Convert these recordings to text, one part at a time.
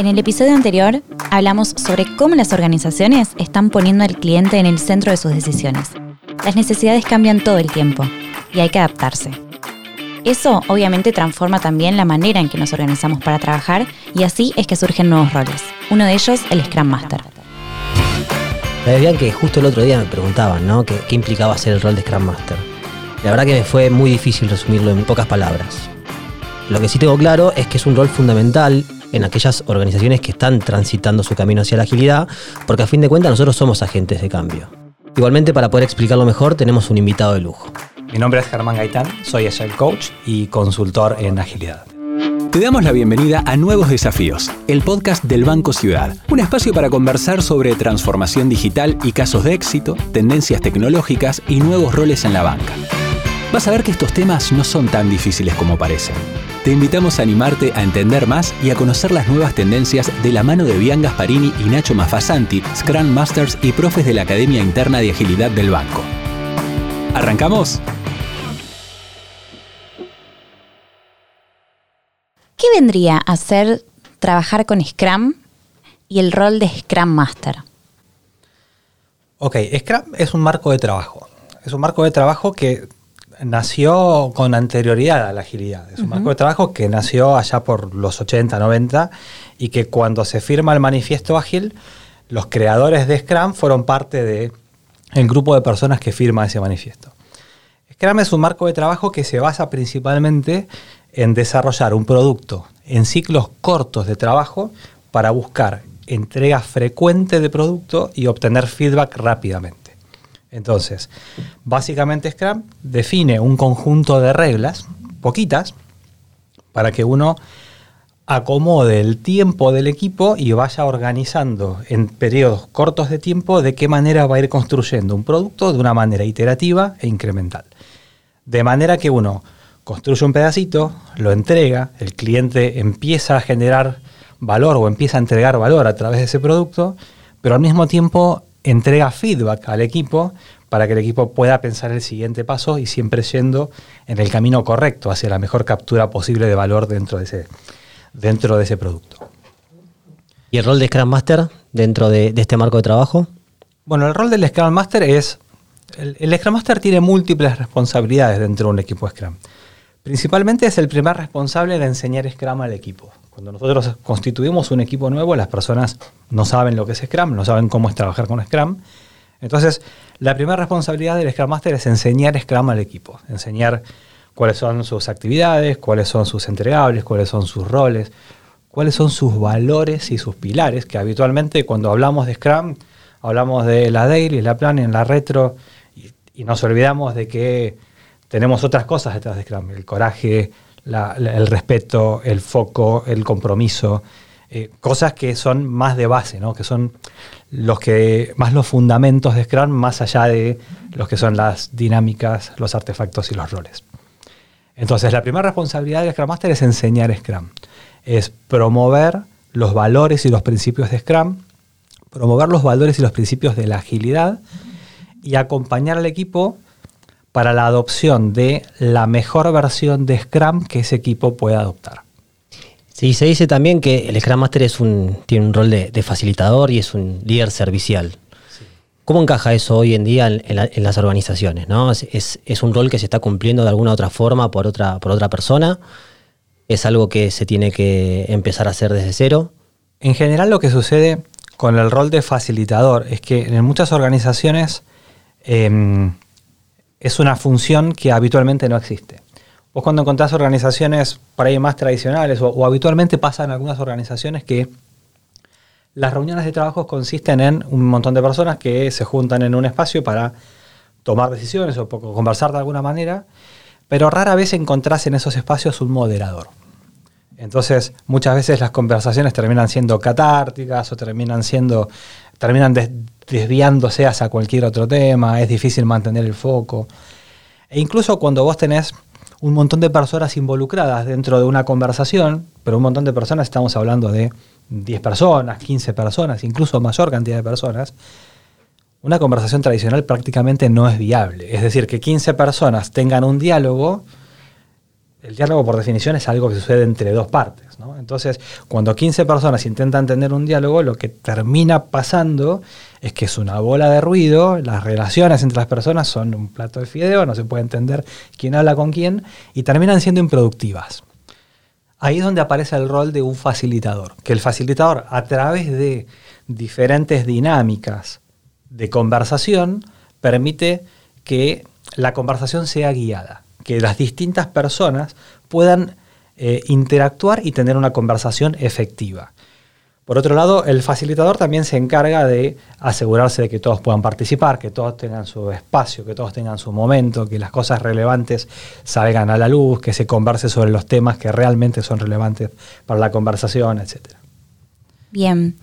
En el episodio anterior hablamos sobre cómo las organizaciones están poniendo al cliente en el centro de sus decisiones. Las necesidades cambian todo el tiempo y hay que adaptarse. Eso obviamente transforma también la manera en que nos organizamos para trabajar y así es que surgen nuevos roles. Uno de ellos, el Scrum Master. Sabían que justo el otro día me preguntaban, ¿no? ¿Qué, ¿Qué, implicaba ser el rol de Scrum Master? La verdad que me fue muy difícil resumirlo en pocas palabras. Lo que sí tengo claro es que es un rol fundamental en aquellas organizaciones que están transitando su camino hacia la agilidad, porque a fin de cuentas nosotros somos agentes de cambio. Igualmente, para poder explicarlo mejor, tenemos un invitado de lujo. Mi nombre es Germán Gaitán, soy Agile Coach y consultor en agilidad. Te damos la bienvenida a Nuevos Desafíos, el podcast del Banco Ciudad, un espacio para conversar sobre transformación digital y casos de éxito, tendencias tecnológicas y nuevos roles en la banca. Vas a ver que estos temas no son tan difíciles como parecen. Te invitamos a animarte a entender más y a conocer las nuevas tendencias de la mano de Bian Gasparini y Nacho Mafasanti, Scrum Masters y profes de la Academia Interna de Agilidad del Banco. ¿Arrancamos? ¿Qué vendría a ser trabajar con Scrum y el rol de Scrum Master? Ok, Scrum es un marco de trabajo. Es un marco de trabajo que nació con anterioridad a la agilidad. Es un marco de trabajo que nació allá por los 80, 90 y que cuando se firma el manifiesto ágil, los creadores de Scrum fueron parte del el grupo de personas que firma ese manifiesto. Scrum es un marco de trabajo que se basa principalmente en desarrollar un producto en ciclos cortos de trabajo para buscar entrega frecuente de producto y obtener feedback rápidamente. Entonces, básicamente Scrum define un conjunto de reglas, poquitas, para que uno acomode el tiempo del equipo y vaya organizando en periodos cortos de tiempo de qué manera va a ir construyendo un producto de una manera iterativa e incremental. De manera que uno construye un pedacito, lo entrega, el cliente empieza a generar valor o empieza a entregar valor a través de ese producto, pero al mismo tiempo entrega feedback al equipo para que el equipo pueda pensar el siguiente paso y siempre yendo en el camino correcto hacia la mejor captura posible de valor dentro de ese, dentro de ese producto. ¿Y el rol de Scrum Master dentro de, de este marco de trabajo? Bueno, el rol del Scrum Master es... El, el Scrum Master tiene múltiples responsabilidades dentro de un equipo Scrum. Principalmente es el primer responsable de enseñar Scrum al equipo. Cuando nosotros constituimos un equipo nuevo, las personas no saben lo que es Scrum, no saben cómo es trabajar con Scrum. Entonces, la primera responsabilidad del Scrum Master es enseñar Scrum al equipo, enseñar cuáles son sus actividades, cuáles son sus entregables, cuáles son sus roles, cuáles son sus valores y sus pilares, que habitualmente cuando hablamos de Scrum, hablamos de la daily, la planning, la retro, y, y nos olvidamos de que tenemos otras cosas detrás de Scrum, el coraje, el respeto, el foco, el compromiso, eh, cosas que son más de base, ¿no? que son los que, más los fundamentos de Scrum, más allá de los que son las dinámicas, los artefactos y los roles. Entonces, la primera responsabilidad del Scrum Master es enseñar Scrum, es promover los valores y los principios de Scrum, promover los valores y los principios de la agilidad y acompañar al equipo para la adopción de la mejor versión de Scrum que ese equipo pueda adoptar. Sí, se dice también que el Scrum Master es un, tiene un rol de, de facilitador y es un líder servicial. Sí. ¿Cómo encaja eso hoy en día en, en, la, en las organizaciones? ¿no? ¿Es, es, es, un rol que se está cumpliendo de alguna otra forma por otra, por otra persona? ¿Es algo que se tiene que empezar a hacer desde cero? En general lo que sucede con el rol de facilitador es que en muchas organizaciones eh, es una función que habitualmente no existe. Vos cuando encontrás organizaciones por ahí más tradicionales o, o, habitualmente pasa en algunas organizaciones que las reuniones de trabajo consisten en un montón de personas que se juntan en un espacio para tomar decisiones o conversar de alguna manera, pero rara vez encontrás en esos espacios un moderador. Entonces, muchas veces las conversaciones terminan siendo catárticas o terminan siendo terminan des desviándose hacia cualquier otro tema, es difícil mantener el foco. E incluso cuando vos tenés un montón de personas involucradas dentro de una conversación, pero un montón de personas, estamos hablando de 10 personas, 15 personas, incluso mayor cantidad de personas, una conversación tradicional prácticamente no es viable. Es decir, que 15 personas tengan un diálogo el diálogo por definición es algo que sucede entre dos partes. ¿no? Entonces, cuando 15 personas intentan tener un diálogo, lo que termina pasando es que es una bola de ruido, las relaciones entre las personas son un plato de fideo, no se puede entender quién habla con quién, y terminan siendo improductivas. Ahí es donde aparece el rol de un facilitador, que el facilitador a través de diferentes dinámicas de conversación permite que la conversación sea guiada que las distintas personas puedan eh, interactuar y tener una conversación efectiva. Por otro lado, el facilitador también se encarga de asegurarse de que todos puedan participar, que todos tengan su espacio, que todos tengan su momento, que las cosas relevantes salgan a la luz, que se converse sobre los temas que realmente son relevantes para la conversación, etc. Bien.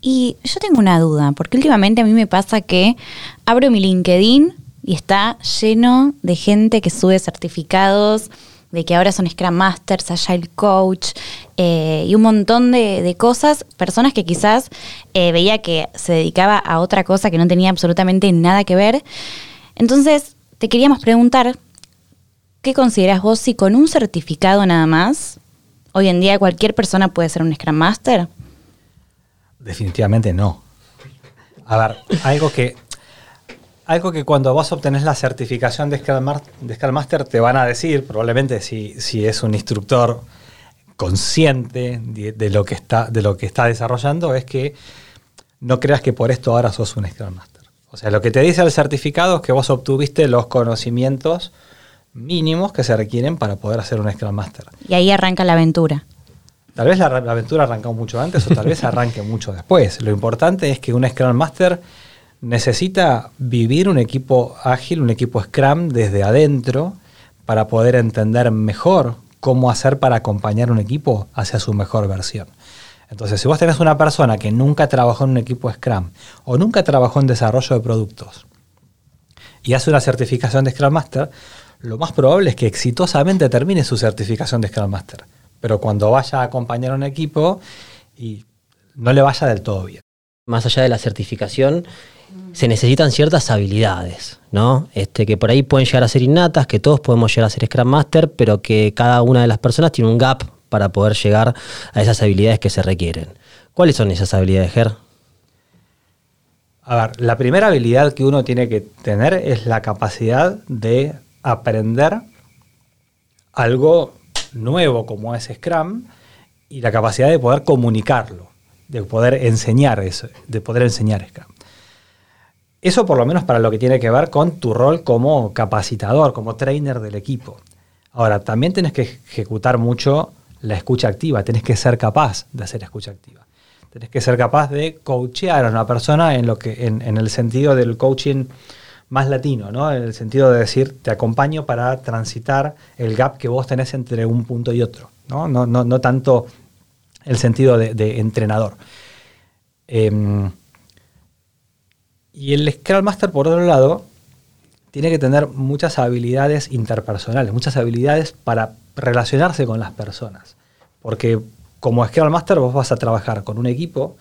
Y yo tengo una duda, porque últimamente a mí me pasa que abro mi LinkedIn y está lleno de gente que sube certificados, de que ahora son Scrum Masters, Agile Coach eh, y un montón de, cosas, personas que quizás eh, veía que se dedicaba a otra cosa que no tenía absolutamente nada que ver. Entonces, te queríamos preguntar, ¿qué consideras vos si con un certificado nada más, hoy en día cualquier persona puede ser un Scrum Master? Definitivamente no. A ver, algo que algo que cuando vos obtenés la certificación de Scrum, Master te van a decir, probablemente si, si es un instructor consciente de, lo que está, de lo que está desarrollando, es que no creas que por esto ahora sos un Scrum Master. O sea, lo que te dice el certificado es que vos obtuviste los conocimientos mínimos que se requieren para poder hacer un Scrum Master. Y ahí arranca la aventura. Tal vez la, la aventura arrancó mucho antes o tal vez arranque mucho después. Lo importante es que un Scrum Master necesita vivir un equipo ágil, un equipo Scrum desde adentro para poder entender mejor cómo hacer para acompañar un equipo hacia su mejor versión. Entonces, si vos tenés una persona que nunca trabajó en un equipo Scrum o nunca trabajó en desarrollo de productos y hace una certificación de Scrum Master, lo más probable es que exitosamente termine su certificación de Scrum Master. Pero cuando vaya a acompañar a un equipo y no le vaya del todo bien. Más allá de la certificación, se necesitan ciertas habilidades, ¿no? Este, que por ahí pueden llegar a ser innatas, que todos podemos llegar a ser Scrum Master, pero que cada una de las personas tiene un gap para poder llegar a esas habilidades que se requieren. ¿Cuáles son esas habilidades, Ger? A ver, la primera habilidad que uno tiene que tener es la capacidad de aprender algo nuevo como es Scrum y la capacidad de poder comunicarlo, de poder enseñar eso, de poder enseñar Scrum. Eso por lo menos para lo que tiene que ver con tu rol como capacitador, como trainer del equipo. Ahora, también tienes que ejecutar mucho la escucha activa, tienes que ser capaz de hacer escucha activa. Tienes que ser capaz de coachear a una persona en, lo que, en, el sentido del coaching más latino, ¿no? En el sentido de decir, te acompaño para transitar el gap que vos tenés entre un punto y otro, no, no, no, tanto el sentido de, entrenador. Em, y el Scrum Master, por otro lado, tiene que tener muchas habilidades interpersonales, muchas habilidades para relacionarse con las personas. Porque como Scrum Master vos vas a trabajar con un equipo,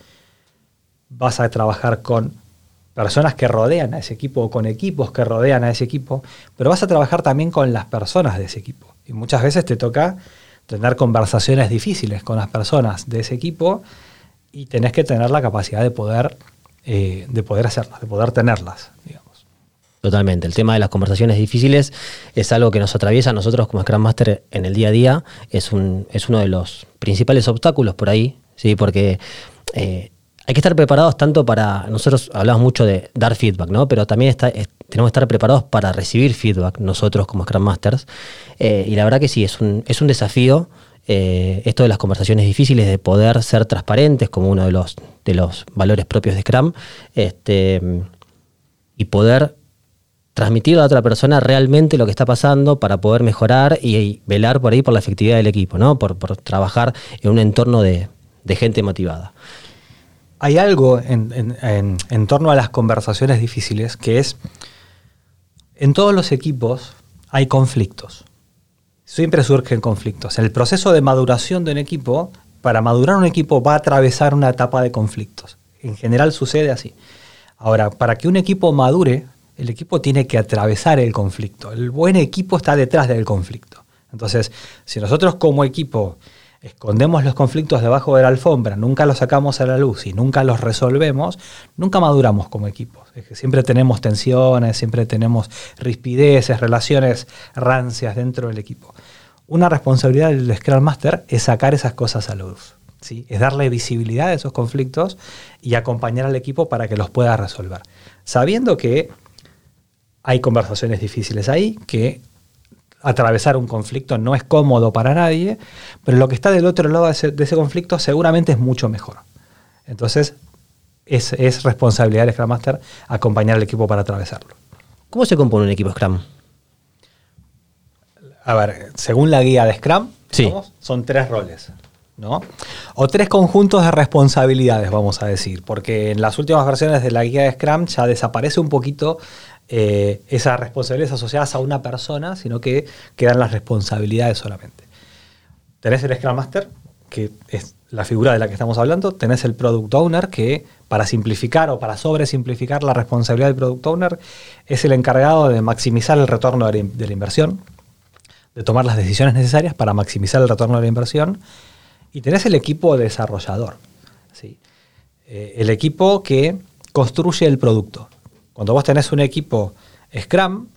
vas a trabajar con personas que rodean a ese equipo o con equipos que rodean a ese equipo, pero vas a trabajar también con las personas de ese equipo. Y muchas veces te toca tener conversaciones difíciles con las personas de ese equipo y tenés que tener la capacidad de poder eh, de poder hacerlas, de poder tenerlas, digamos. Totalmente. El tema de las conversaciones difíciles es algo que nos atraviesa a nosotros como Scrum Master en el día a día. Es, un, es uno de los principales obstáculos por ahí, ¿sí? porque eh, hay que estar preparados tanto para. Nosotros hablamos mucho de dar feedback, ¿no? Pero también está, tenemos que estar preparados para recibir feedback nosotros como Scrum Masters. Eh, y la verdad que sí, es un, es un desafío eh, esto de las conversaciones difíciles, de poder ser transparentes como uno de los, de los valores propios de Scrum, este, y poder transmitir a otra persona realmente lo que está pasando para poder mejorar y, velar por ahí por la efectividad del equipo, ¿no? por, trabajar en un entorno de, gente motivada. Hay algo en, en torno a las conversaciones difíciles que es, en todos los equipos hay conflictos siempre surgen conflictos. El proceso de maduración de un equipo, para madurar un equipo va a atravesar una etapa de conflictos. En general sucede así. Ahora, para que un equipo madure, el equipo tiene que atravesar el conflicto. El buen equipo está detrás del conflicto. Entonces, si nosotros como equipo escondemos los conflictos debajo de la alfombra, nunca los sacamos a la luz y nunca los resolvemos, nunca maduramos como equipo. Es que siempre tenemos tensiones, siempre tenemos rispideces, relaciones rancias dentro del equipo. Una responsabilidad del Scrum Master es sacar esas cosas a la luz. ¿sí? Es darle visibilidad a esos conflictos y acompañar al equipo para que los pueda resolver. Sabiendo que hay conversaciones difíciles ahí, que atravesar un conflicto no es cómodo para nadie, pero lo que está del otro lado de ese, conflicto seguramente es mucho mejor. Entonces, es, responsabilidad del Scrum Master acompañar al equipo para atravesarlo. ¿Cómo se compone un equipo Scrum? A ver, según la guía de Scrum, son tres roles. ¿no? O tres conjuntos de responsabilidades, vamos a decir, porque en las últimas versiones de la guía de Scrum ya desaparece un poquito eh, esas responsabilidades asociadas a una persona, sino que quedan las responsabilidades solamente. Tenés el Scrum Master, que es la figura de la que estamos hablando, tenés el Product Owner, que para simplificar o para sobresimplificar la responsabilidad del Product Owner, es el encargado de maximizar el retorno de la inversión, de tomar las decisiones necesarias para maximizar el retorno de la inversión, y tenés el equipo desarrollador, ¿sí? Eh, el equipo que construye el producto. Cuando vos tenés un equipo Scrum,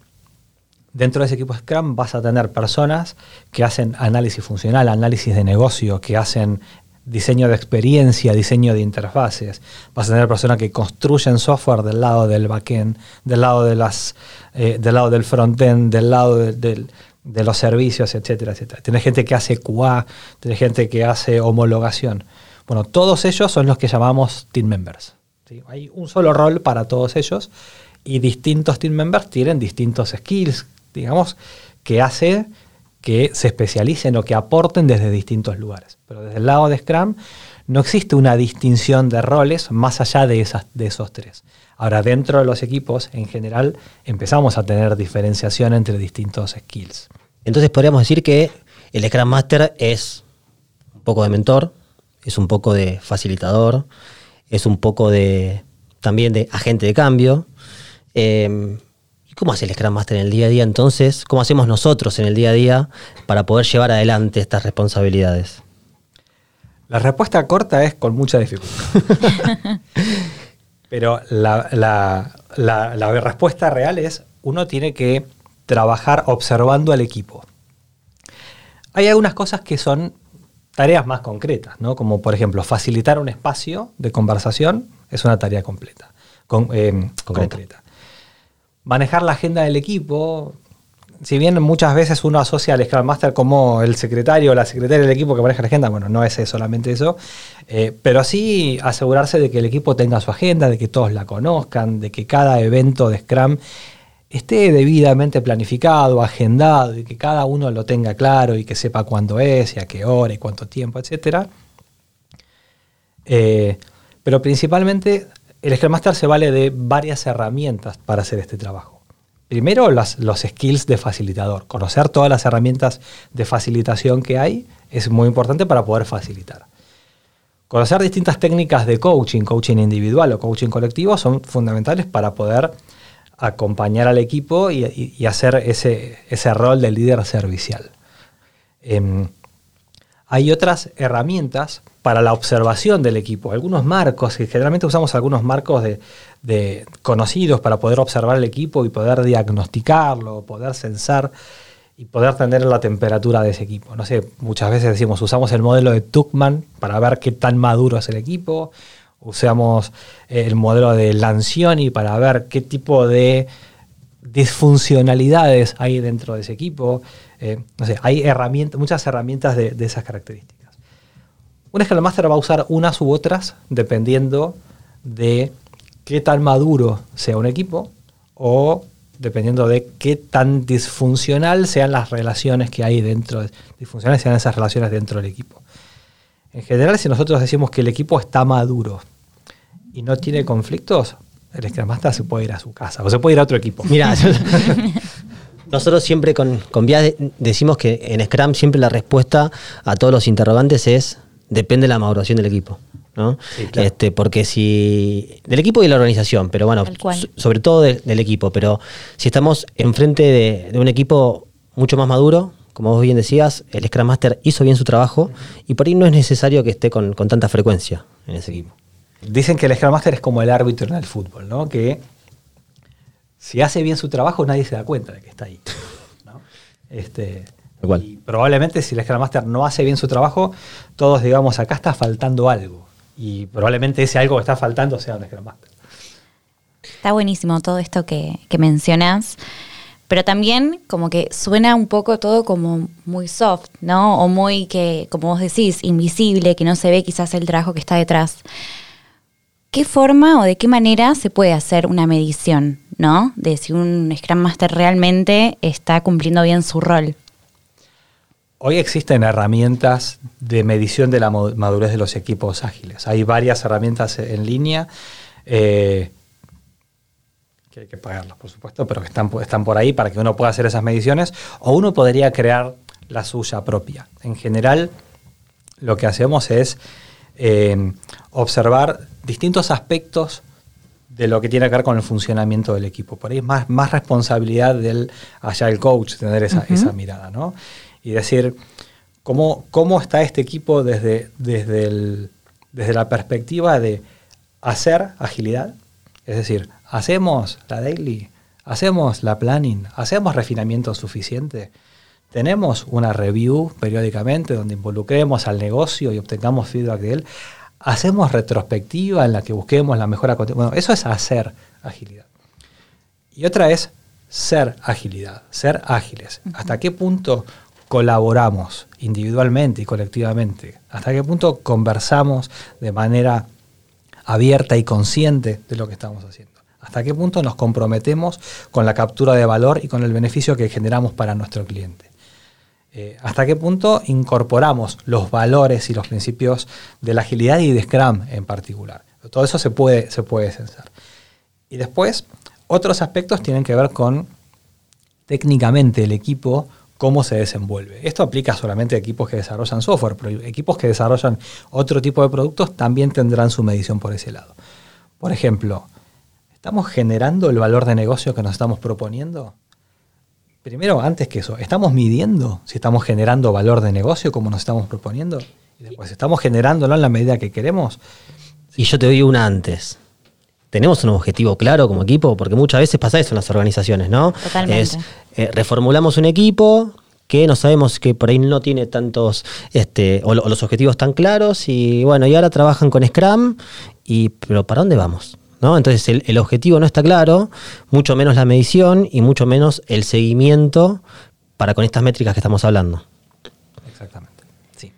dentro de ese equipo Scrum vas a tener personas que hacen análisis funcional, análisis de negocio, que hacen diseño de experiencia, diseño de interfaces. Vas a tener personas que construyen software del lado del backend, del lado de las, eh, del lado del frontend, del lado de, los servicios, etcétera, etcétera. Tienes gente que hace QA, tienes gente que hace homologación. Bueno, todos ellos son los que llamamos team members. Hay un solo rol para todos ellos y distintos team members tienen distintos skills, digamos, que hace que se especialicen o que aporten desde distintos lugares. Pero desde el lado de Scrum no existe una distinción de roles más allá de, esas, de esos tres. Ahora, dentro de los equipos, en general, empezamos a tener diferenciación entre distintos skills. Entonces podríamos decir que el Scrum Master es un poco de mentor, es un poco de facilitador, es un poco de también de agente de cambio. Em, ¿Cómo hace el Scrum Master en el día a día entonces? ¿Cómo hacemos nosotros en el día a día para poder llevar adelante estas responsabilidades? La respuesta corta es con mucha dificultad. Pero la, la, respuesta real es, uno tiene que trabajar observando al equipo. Hay algunas cosas que son tareas más concretas, ¿no? Como por ejemplo, facilitar un espacio de conversación es una tarea completa, eh, concreta. Manejar la agenda del equipo, si bien muchas veces uno asocia al Scrum Master como el secretario o la secretaria del equipo que maneja la agenda, bueno, no es solamente eso, eh, pero sí asegurarse de que el equipo tenga su agenda, de que todos la conozcan, de que cada evento de Scrum esté debidamente planificado, agendado y que cada uno lo tenga claro y que sepa cuándo es y a qué hora y cuánto tiempo, etc. Eh, pero principalmente el Scrum Master se vale de varias herramientas para hacer este trabajo. Primero, los skills de facilitador. Conocer todas las herramientas de facilitación que hay es muy importante para poder facilitar. Conocer distintas técnicas de coaching, coaching individual o coaching colectivo, son fundamentales para poder acompañar al equipo y, hacer ese, ese, rol de líder servicial. Em, hay otras herramientas para la observación del equipo, algunos marcos, y generalmente usamos algunos marcos de, conocidos para poder observar el equipo y poder diagnosticarlo, poder censar y poder tener la temperatura de ese equipo. No sé, muchas veces decimos, usamos el modelo de Tuckman para ver qué tan maduro es el equipo, usamos el modelo de Lancioni para ver qué tipo de disfuncionalidades hay dentro de ese equipo. Eh, no sé, hay herramientas, muchas herramientas de, esas características. Un Scrum va a usar unas u otras dependiendo de qué tan maduro sea un equipo o dependiendo de qué tan disfuncional sean las relaciones que hay dentro, disfuncionales sean esas relaciones dentro del equipo. En general, si nosotros decimos que el equipo está maduro, y no tiene conflictos, el Scrum Master se puede ir a su casa o se puede ir a otro equipo. Mira, nosotros siempre con, con decimos que en Scrum siempre la respuesta a todos los interrogantes es depende de la maduración del equipo. ¿no? este, porque si. del equipo y de la organización, pero bueno, sobre todo del equipo. Pero si estamos enfrente de, de un equipo mucho más maduro, como vos bien decías, el Scrum Master hizo bien su trabajo y por ahí no es necesario que esté con, con tanta frecuencia en ese equipo. Dicen que el Scrum Master es como el árbitro en el fútbol, ¿no? Que si hace bien su trabajo, nadie se da cuenta de que está ahí. ¿no? Este, y probablemente si el Scrum Master no hace bien su trabajo, todos digamos, acá está faltando algo. Y probablemente ese algo que está faltando sea un Scrum Master. Está buenísimo todo esto que, que mencionas, pero también como que suena un poco todo como muy soft, ¿no? O muy que, como vos decís, invisible, que no se ve quizás el trabajo que está detrás. ¿Qué forma o de qué manera se puede hacer una medición, ¿no? De si un Scrum Master realmente está cumpliendo bien su rol. Hoy existen herramientas de medición de la madurez de los equipos ágiles. Hay varias herramientas en línea eh, que hay que pagarlas, por supuesto, pero que están, están por ahí para que uno pueda hacer esas mediciones o uno podría crear la suya propia. En general, lo que hacemos es eh, observar distintos aspectos de lo que tiene que ver con el funcionamiento del equipo. Por ahí es más, más responsabilidad del Agile Coach tener esa, esa mirada, ¿no? Y decir, ¿cómo, cómo está este equipo desde, desde, el- desde la perspectiva de hacer agilidad? Es decir, ¿hacemos la daily? ¿Hacemos la planning? ¿Hacemos refinamiento suficiente? ¿Tenemos una review periódicamente donde involucremos al negocio y obtengamos feedback de él? ¿Hacemos retrospectiva en la que busquemos la mejora continua? Bueno, eso es hacer agilidad. Y otra es ser agilidad, ser ágiles. ¿Hasta qué punto colaboramos individualmente y colectivamente? ¿Hasta qué punto conversamos de manera abierta y consciente de lo que estamos haciendo? ¿Hasta qué punto nos comprometemos con la captura de valor y con el beneficio que generamos para nuestro cliente? Eh, ¿Hasta qué punto incorporamos los valores y los principios de la agilidad y de Scrum en particular? Todo eso se puede, se puede censar. Y después, otros aspectos tienen que ver con técnicamente el equipo, cómo se desenvuelve. Esto aplica solamente a equipos que desarrollan software, pero equipos que desarrollan otro tipo de productos también tendrán su medición por ese lado. Por ejemplo, ¿estamos generando el valor de negocio que nos estamos proponiendo? Primero, antes que eso, ¿estamos midiendo si estamos generando valor de negocio como nos estamos proponiendo? Y después, ¿estamos generándolo en la medida que queremos? Y yo te doy una antes. ¿Tenemos un objetivo claro como equipo? Porque muchas veces pasa eso en las organizaciones, ¿no? Totalmente. Es, eh, reformulamos un equipo que no sabemos que por ahí no tiene tantos, este, o, lo- o los objetivos tan claros, y bueno, y ahora trabajan con Scrum, y, pero ¿para dónde vamos? ¿No? Entonces el, el objetivo no está claro, mucho menos la medición y mucho menos el seguimiento para con estas métricas que estamos hablando. Exactamente. Sí.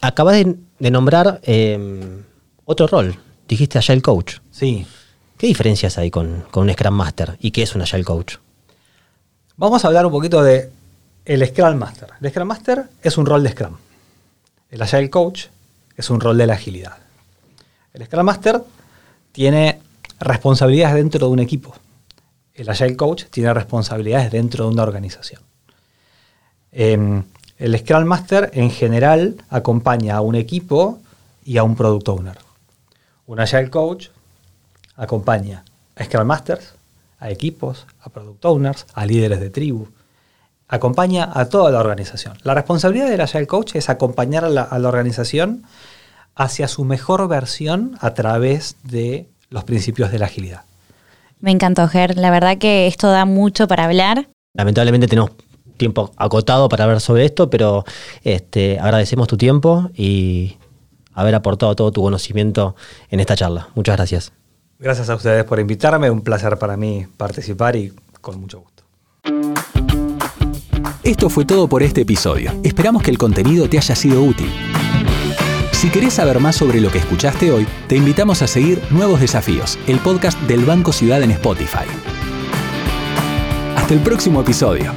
Acabas de, de nombrar eh, otro rol, dijiste Agile Coach. Sí. ¿Qué diferencias hay con, con un Scrum Master y qué es un Agile Coach? Vamos a hablar un poquito de el Scrum Master. El Scrum Master es un rol de Scrum. El Agile Coach es un rol de la agilidad. El Scrum Master tiene responsabilidades dentro de un equipo. El Agile Coach tiene responsabilidades dentro de una organización. Em, el Scrum Master en general acompaña a un equipo y a un Product Owner. Un Agile Coach acompaña a Scrum Masters, a equipos, a Product Owners, a líderes de tribu. Acompaña a toda la organización. La responsabilidad del Agile Coach es acompañar a la, a la organización hacia su mejor versión a través de los principios de la agilidad. Me encantó, Ger. La verdad que esto da mucho para hablar. Lamentablemente tenemos tiempo acotado para hablar sobre esto, pero este, agradecemos tu tiempo y haber aportado todo tu conocimiento en esta charla. Muchas gracias. Gracias a ustedes por invitarme, un placer para mí participar y con mucho gusto. Esto fue todo por este episodio. Esperamos que el contenido te haya sido útil. Si querés saber más sobre lo que escuchaste hoy, te invitamos a seguir Nuevos Desafíos, el podcast del Banco Ciudad en Spotify. Hasta el próximo episodio.